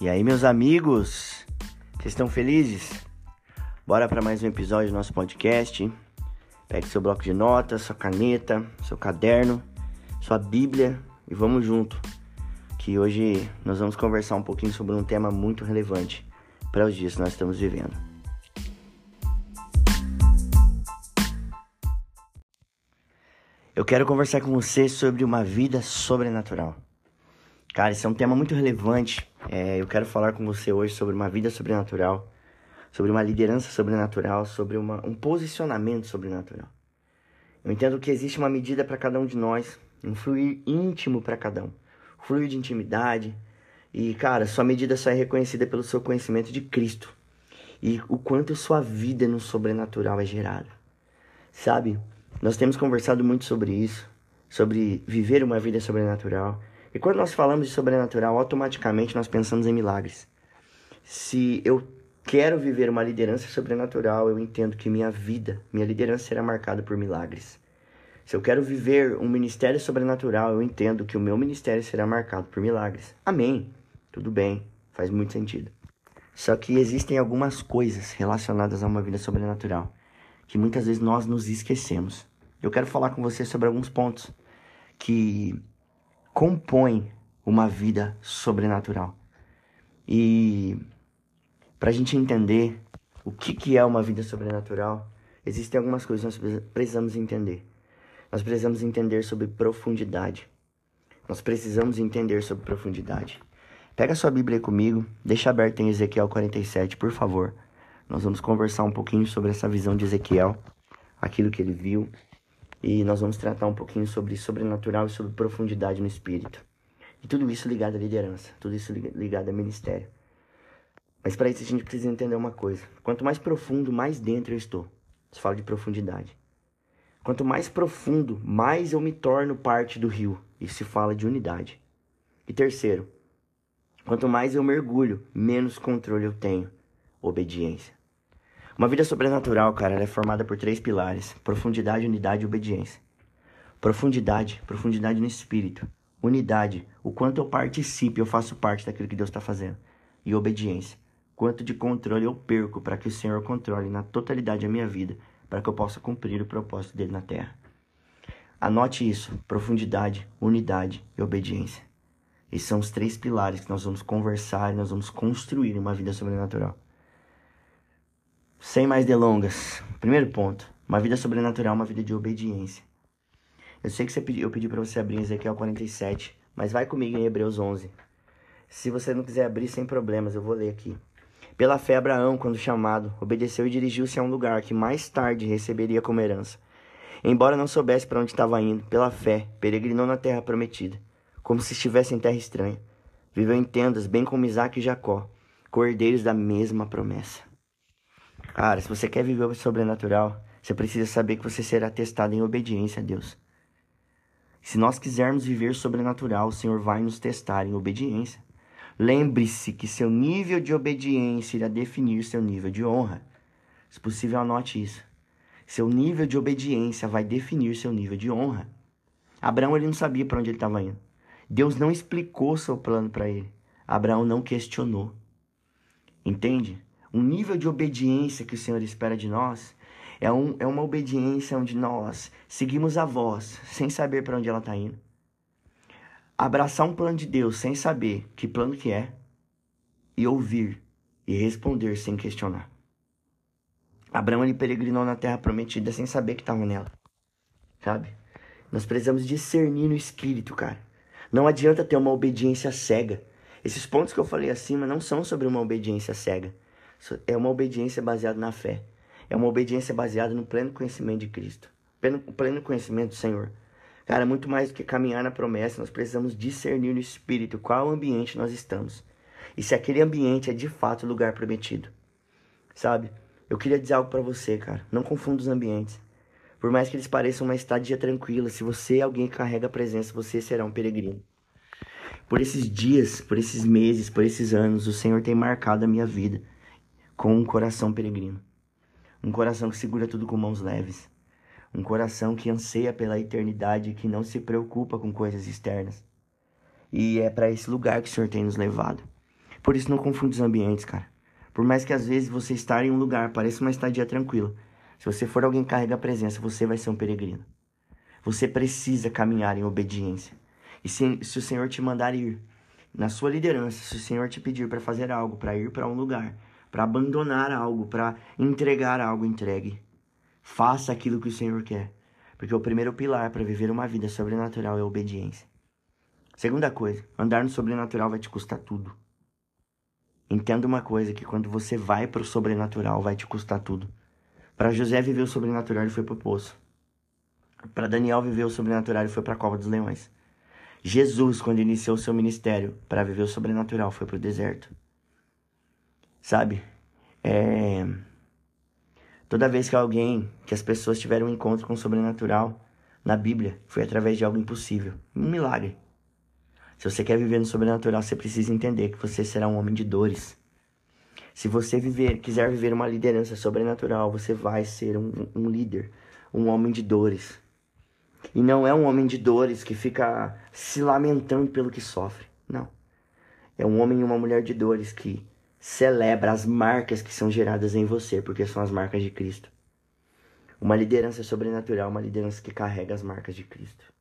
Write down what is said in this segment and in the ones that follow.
E aí, meus amigos, vocês estão felizes? Bora para mais um episódio do nosso podcast. Pegue seu bloco de notas, sua caneta, seu caderno, sua Bíblia e vamos junto. Que hoje nós vamos conversar um pouquinho sobre um tema muito relevante para os dias que nós estamos vivendo. Eu quero conversar com você sobre uma vida sobrenatural. Cara, esse é um tema muito relevante. É, eu quero falar com você hoje sobre uma vida sobrenatural, sobre uma liderança sobrenatural, sobre uma, um posicionamento sobrenatural. Eu entendo que existe uma medida para cada um de nós, um fluir íntimo para cada um, fluir de intimidade. E, cara, sua medida só é reconhecida pelo seu conhecimento de Cristo e o quanto sua vida no sobrenatural é gerada. Sabe? Nós temos conversado muito sobre isso, sobre viver uma vida sobrenatural. E quando nós falamos de sobrenatural, automaticamente nós pensamos em milagres. Se eu quero viver uma liderança sobrenatural, eu entendo que minha vida, minha liderança será marcada por milagres. Se eu quero viver um ministério sobrenatural, eu entendo que o meu ministério será marcado por milagres. Amém. Tudo bem, faz muito sentido. Só que existem algumas coisas relacionadas a uma vida sobrenatural que muitas vezes nós nos esquecemos. Eu quero falar com você sobre alguns pontos que compõe uma vida sobrenatural. E para a gente entender o que, que é uma vida sobrenatural, existem algumas coisas que nós precisamos entender. Nós precisamos entender sobre profundidade. Nós precisamos entender sobre profundidade. Pega sua Bíblia comigo, deixa aberta em Ezequiel 47, por favor. Nós vamos conversar um pouquinho sobre essa visão de Ezequiel, aquilo que ele viu, e nós vamos tratar um pouquinho sobre sobrenatural e sobre profundidade no espírito. E tudo isso ligado à liderança, tudo isso ligado a ministério. Mas para isso a gente precisa entender uma coisa: quanto mais profundo, mais dentro eu estou. Isso fala de profundidade. Quanto mais profundo, mais eu me torno parte do rio. Isso se fala de unidade. E terceiro, quanto mais eu mergulho, menos controle eu tenho. Obediência. Uma vida sobrenatural, cara, ela é formada por três pilares: profundidade, unidade e obediência. Profundidade, profundidade no espírito. Unidade, o quanto eu participo, eu faço parte daquilo que Deus está fazendo. E obediência, quanto de controle eu perco para que o Senhor controle na totalidade a minha vida, para que eu possa cumprir o propósito dele na terra. Anote isso: profundidade, unidade e obediência. Esses são os três pilares que nós vamos conversar e nós vamos construir uma vida sobrenatural. Sem mais delongas. Primeiro ponto. Uma vida sobrenatural, uma vida de obediência. Eu sei que você pedi, eu pedi para você abrir Ezequiel 47, mas vai comigo em Hebreus 11. Se você não quiser abrir, sem problemas, eu vou ler aqui. Pela fé, Abraão, quando chamado, obedeceu e dirigiu-se a um lugar que mais tarde receberia como herança. Embora não soubesse para onde estava indo, pela fé, peregrinou na terra prometida, como se estivesse em terra estranha. Viveu em tendas, bem como Isaac e Jacó, cordeiros da mesma promessa. Cara, se você quer viver o sobrenatural, você precisa saber que você será testado em obediência a Deus. Se nós quisermos viver sobrenatural, o Senhor vai nos testar em obediência. Lembre-se que seu nível de obediência irá definir seu nível de honra. Se possível, anote isso. Seu nível de obediência vai definir seu nível de honra. Abraão ele não sabia para onde ele estava indo. Deus não explicou seu plano para ele. Abraão não questionou. Entende? Um nível de obediência que o Senhor espera de nós é, um, é uma obediência onde nós seguimos a voz sem saber para onde ela está indo. Abraçar um plano de Deus sem saber que plano que é e ouvir e responder sem questionar. Abraão ele peregrinou na terra prometida sem saber que estava nela. Sabe? Nós precisamos discernir no espírito, cara. Não adianta ter uma obediência cega. Esses pontos que eu falei acima não são sobre uma obediência cega é uma obediência baseada na fé. É uma obediência baseada no pleno conhecimento de Cristo. Pleno, pleno conhecimento do Senhor. Cara, muito mais do que caminhar na promessa, nós precisamos discernir no Espírito qual ambiente nós estamos. E se aquele ambiente é de fato o lugar prometido. Sabe? Eu queria dizer algo para você, cara. Não confunda os ambientes. Por mais que eles pareçam uma estadia tranquila, se você é alguém que carrega a presença, você será um peregrino. Por esses dias, por esses meses, por esses anos, o Senhor tem marcado a minha vida com um coração peregrino. Um coração que segura tudo com mãos leves. Um coração que anseia pela eternidade e que não se preocupa com coisas externas. E é para esse lugar que o Senhor tem nos levado. Por isso não confunde os ambientes, cara. Por mais que às vezes você estar em um lugar pareça uma estadia tranquila, se você for alguém que carrega a presença, você vai ser um peregrino. Você precisa caminhar em obediência. E se, se o Senhor te mandar ir, na sua liderança, se o Senhor te pedir para fazer algo, para ir para um lugar, para abandonar algo, para entregar algo, entregue. Faça aquilo que o Senhor quer. Porque o primeiro pilar para viver uma vida sobrenatural é a obediência. Segunda coisa, andar no sobrenatural vai te custar tudo. Entenda uma coisa, que quando você vai para o sobrenatural, vai te custar tudo. Para José viver o sobrenatural, ele foi para o poço. Para Daniel viver o sobrenatural, ele foi para a cova dos leões. Jesus, quando iniciou seu ministério para viver o sobrenatural, foi para o deserto. Sabe? É... Toda vez que alguém, que as pessoas tiveram um encontro com o sobrenatural na Bíblia, foi através de algo impossível, um milagre. Se você quer viver no sobrenatural, você precisa entender que você será um homem de dores. Se você viver, quiser viver uma liderança sobrenatural, você vai ser um, um líder, um homem de dores. E não é um homem de dores que fica se lamentando pelo que sofre. Não. É um homem e uma mulher de dores que celebra as marcas que são geradas em você, porque são as marcas de Cristo. Uma liderança sobrenatural, uma liderança que carrega as marcas de Cristo.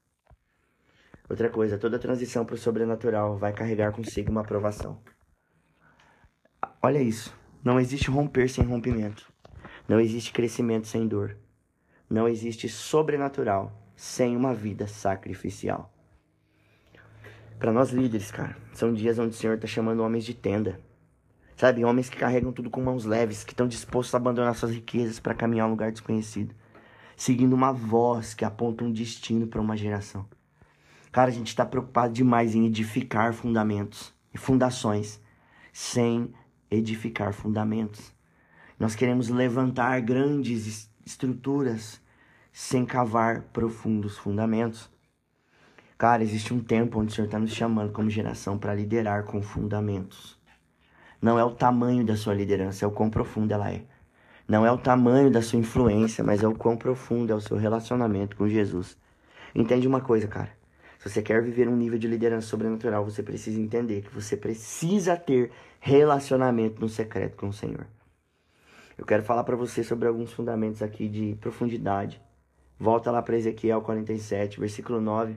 Outra coisa, toda transição para o sobrenatural vai carregar consigo uma aprovação. Olha isso. Não existe romper sem rompimento. Não existe crescimento sem dor. Não existe sobrenatural sem uma vida sacrificial. Para nós líderes, cara, são dias onde o Senhor está chamando homens de tenda. Sabe, homens que carregam tudo com mãos leves, que estão dispostos a abandonar suas riquezas para caminhar a um lugar desconhecido, seguindo uma voz que aponta um destino para uma geração. Cara, a gente está preocupado demais em edificar fundamentos e fundações sem edificar fundamentos. Nós queremos levantar grandes estruturas sem cavar profundos fundamentos. Cara, existe um tempo onde o Senhor está nos chamando como geração para liderar com fundamentos. Não é o tamanho da sua liderança, é o quão profunda ela é. Não é o tamanho da sua influência, mas é o quão profundo é o seu relacionamento com Jesus. Entende uma coisa, cara? Se você quer viver um nível de liderança sobrenatural, você precisa entender que você precisa ter relacionamento no secreto com o Senhor. Eu quero falar para você sobre alguns fundamentos aqui de profundidade Volta lá para Ezequiel 47, versículo 9.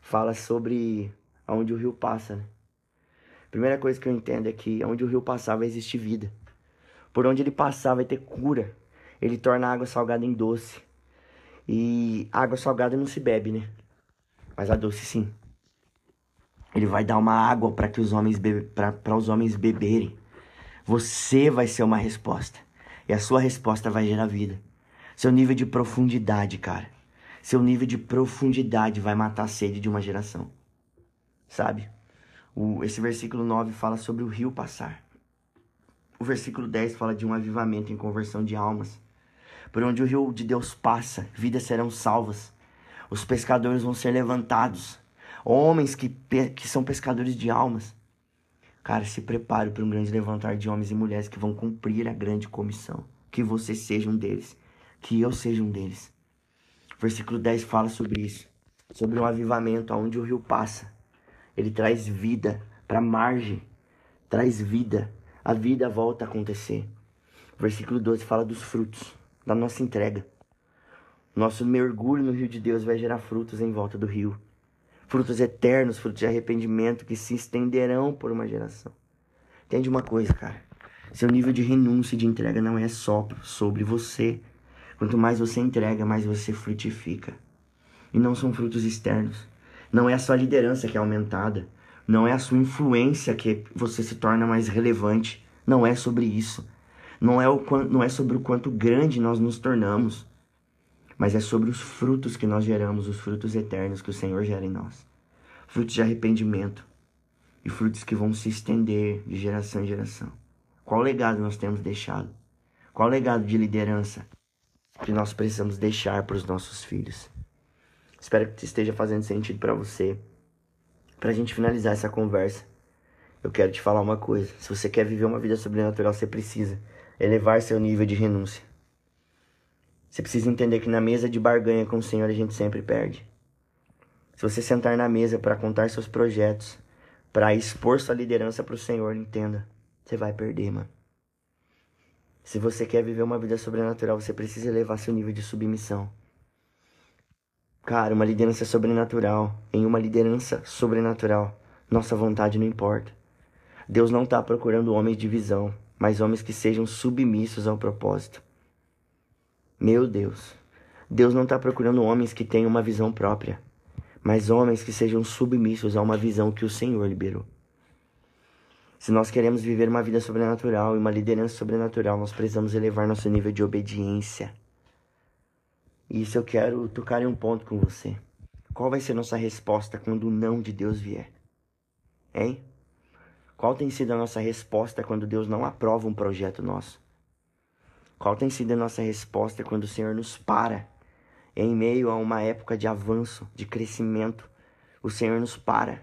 Fala sobre aonde o rio passa, né? Primeira coisa que eu entendo é que onde o rio passar vai existir vida. Por onde ele passar vai ter cura. Ele torna a água salgada em doce. E água salgada não se bebe, né? Mas a doce sim. Ele vai dar uma água para que os homens para os homens beberem. Você vai ser uma resposta. E a sua resposta vai gerar vida. Seu nível de profundidade, cara. Seu nível de profundidade vai matar a sede de uma geração. Sabe? O, esse versículo 9 fala sobre o rio passar. O versículo 10 fala de um avivamento em conversão de almas. Por onde o rio de Deus passa, vidas serão salvas. Os pescadores vão ser levantados. Homens que, que são pescadores de almas. Cara, se prepare para um grande levantar de homens e mulheres que vão cumprir a grande comissão. Que você seja um deles que eu seja um deles. O versículo 10 fala sobre isso, sobre um avivamento aonde o rio passa. Ele traz vida para a margem, traz vida. A vida volta a acontecer. O versículo 12 fala dos frutos, da nossa entrega. Nosso mergulho no rio de Deus vai gerar frutos em volta do rio. Frutos eternos, frutos de arrependimento que se estenderão por uma geração. Entende uma coisa, cara? Seu nível de renúncia e de entrega não é só sobre você, Quanto mais você entrega, mais você frutifica. E não são frutos externos. Não é a sua liderança que é aumentada. Não é a sua influência que você se torna mais relevante. Não é sobre isso. Não é, o, não é sobre o quanto grande nós nos tornamos. Mas é sobre os frutos que nós geramos, os frutos eternos que o Senhor gera em nós. Frutos de arrependimento. E frutos que vão se estender de geração em geração. Qual legado nós temos deixado? Qual legado de liderança? que nós precisamos deixar para os nossos filhos. Espero que esteja fazendo sentido para você. Para a gente finalizar essa conversa, eu quero te falar uma coisa. Se você quer viver uma vida sobrenatural, você precisa elevar seu nível de renúncia. Você precisa entender que na mesa de barganha com o Senhor a gente sempre perde. Se você sentar na mesa para contar seus projetos, para expor sua liderança para o Senhor, entenda, você vai perder, mano. Se você quer viver uma vida sobrenatural, você precisa elevar seu nível de submissão. Cara, uma liderança sobrenatural, em uma liderança sobrenatural, nossa vontade não importa. Deus não está procurando homens de visão, mas homens que sejam submissos ao propósito. Meu Deus, Deus não está procurando homens que tenham uma visão própria, mas homens que sejam submissos a uma visão que o Senhor liberou. Se nós queremos viver uma vida sobrenatural e uma liderança sobrenatural, nós precisamos elevar nosso nível de obediência. E isso eu quero tocar em um ponto com você. Qual vai ser nossa resposta quando o não de Deus vier? Hein? Qual tem sido a nossa resposta quando Deus não aprova um projeto nosso? Qual tem sido a nossa resposta quando o Senhor nos para em meio a uma época de avanço, de crescimento? O Senhor nos para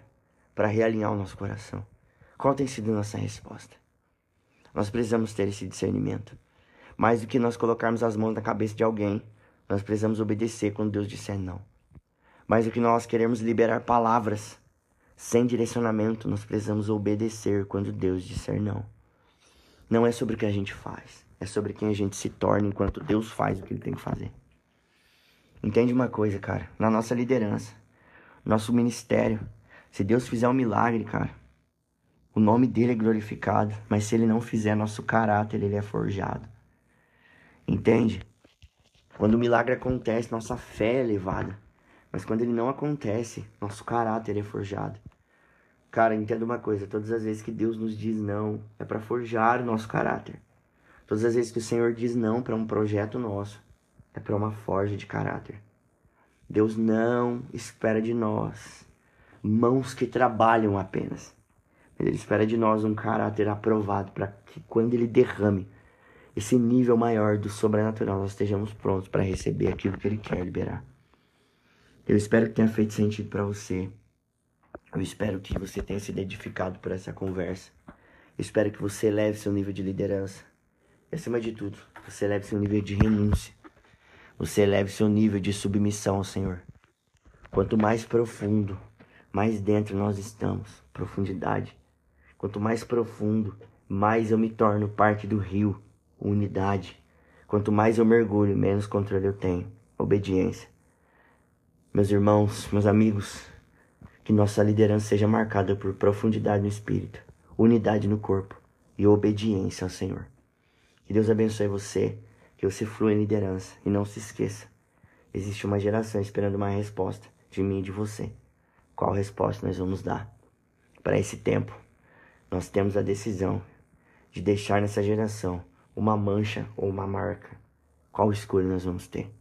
para realinhar o nosso coração. Qual tem sido a nossa resposta? Nós precisamos ter esse discernimento. Mais do que nós colocarmos as mãos na cabeça de alguém, nós precisamos obedecer quando Deus disser não. Mais do que nós queremos liberar palavras sem direcionamento, nós precisamos obedecer quando Deus disser não. Não é sobre o que a gente faz, é sobre quem a gente se torna enquanto Deus faz o que ele tem que fazer. Entende uma coisa, cara? Na nossa liderança, nosso ministério, se Deus fizer um milagre, cara, o nome dele é glorificado, mas se ele não fizer nosso caráter, ele é forjado. Entende? Quando o milagre acontece, nossa fé é elevada. Mas quando ele não acontece, nosso caráter é forjado. Cara, entenda uma coisa: todas as vezes que Deus nos diz não, é para forjar o nosso caráter. Todas as vezes que o Senhor diz não para um projeto nosso, é para uma forja de caráter. Deus não espera de nós mãos que trabalham apenas. Ele espera de nós um caráter aprovado para que quando ele derrame esse nível maior do sobrenatural, nós estejamos prontos para receber aquilo que ele quer liberar. Eu espero que tenha feito sentido para você. Eu espero que você tenha sido edificado por essa conversa. Eu espero que você eleve seu nível de liderança. E acima de tudo, você eleve seu nível de renúncia. Você eleve seu nível de submissão ao Senhor. Quanto mais profundo, mais dentro nós estamos, profundidade. Quanto mais profundo, mais eu me torno parte do rio, unidade. Quanto mais eu mergulho, menos controle eu tenho, obediência. Meus irmãos, meus amigos, que nossa liderança seja marcada por profundidade no espírito, unidade no corpo e obediência ao Senhor. Que Deus abençoe você, que você flua em liderança e não se esqueça. Existe uma geração esperando uma resposta de mim e de você. Qual resposta nós vamos dar? Para esse tempo, nós temos a decisão de deixar nessa geração uma mancha ou uma marca. Qual escolha nós vamos ter?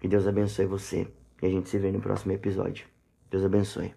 Que Deus abençoe você e a gente se vê no próximo episódio. Deus abençoe.